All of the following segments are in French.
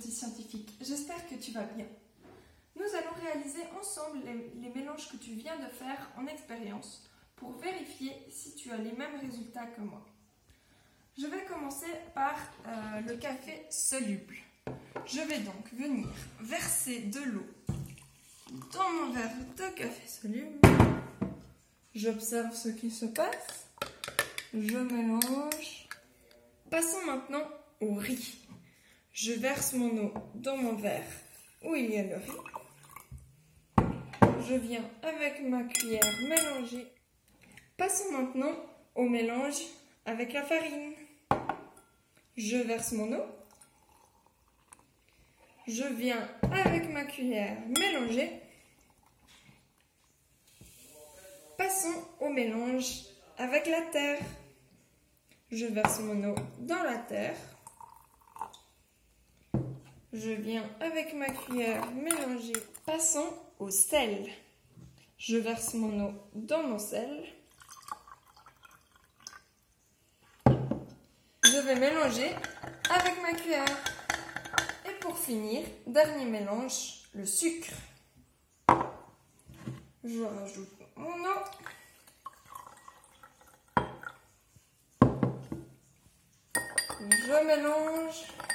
petit scientifique, j'espère que tu vas bien. Nous allons réaliser ensemble les, mélanges que tu viens de faire en expérience pour vérifier si tu as les mêmes résultats que moi. Je vais commencer par euh, le café soluble. Je vais donc venir verser de l'eau dans mon verre de café soluble. J'observe ce qui se passe. Je mélange. Passons maintenant au riz. Je verse mon eau dans mon verre où il y a le riz. Je viens avec ma cuillère mélanger. Passons maintenant au mélange avec la farine. Je verse mon eau. Je viens avec ma cuillère mélanger. Passons au mélange avec la terre. Je verse mon eau dans la terre. Je viens avec ma cuillère mélanger. Passons au sel. Je verse mon eau dans mon sel. Je vais mélanger avec ma cuillère. Et pour finir, dernier mélange, le sucre. Je rajoute mon eau. Je mélange.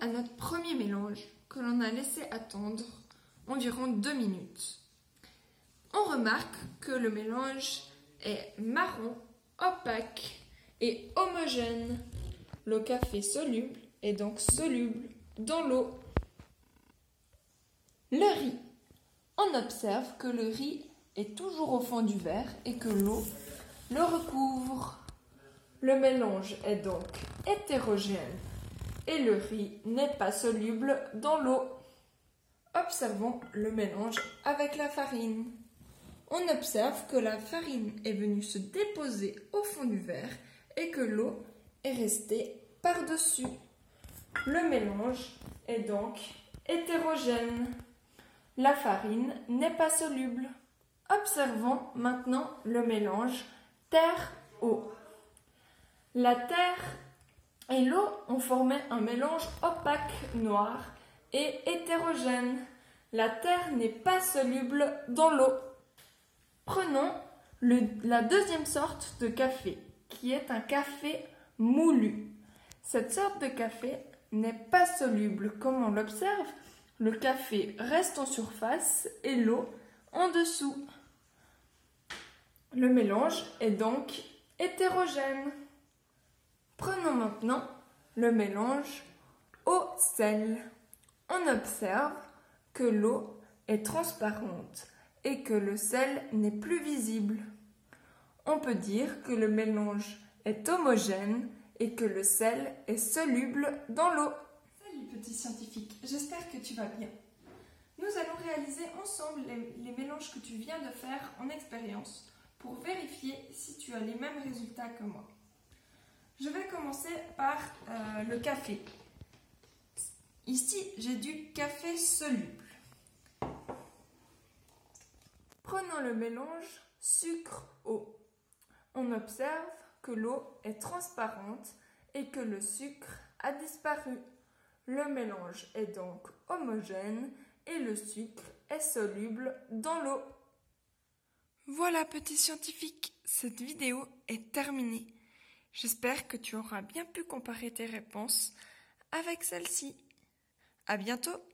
À notre premier mélange que l'on a laissé attendre environ deux minutes. On remarque que le mélange est marron, opaque et homogène. Le café soluble est donc soluble dans l'eau. Le riz. On observe que le riz est toujours au fond du verre et que l'eau le recouvre. Le mélange est donc hétérogène et le riz n'est pas soluble dans l'eau. Observons le mélange avec la farine. On observe que la farine est venue se déposer au fond du verre et que l'eau est restée par-dessus. Le mélange est donc hétérogène. La farine n'est pas soluble. Observons maintenant le mélange terre-eau. La terre et l'eau ont formé un mélange opaque noir et hétérogène. La terre n'est pas soluble dans l'eau. Prenons la deuxième sorte de café, qui est un café moulu. Cette sorte de café n'est pas soluble. Comme on l'observe, le café reste en surface et l'eau en dessous. Le mélange est donc hétérogène. Prenons maintenant le mélange eau-sel. On observe que l'eau est transparente et que le sel n'est plus visible. On peut dire que le mélange est homogène et que le sel est soluble dans l'eau. Salut petit scientifique, j'espère que tu vas bien. Nous allons réaliser ensemble les, les, mélanges que tu viens de faire en expérience pour vérifier si tu as les mêmes résultats que moi. Je vais commencer par euh, le café. Ici, j'ai du café soluble. Prenons le mélange sucre-eau. On observe que l'eau est transparente et que le sucre a disparu. Le mélange est donc homogène et le sucre est soluble dans l'eau. Voilà, petit scientifique, cette vidéo est terminée. J'espère que tu auras bien pu comparer tes réponses avec celle-ci. À bientôt!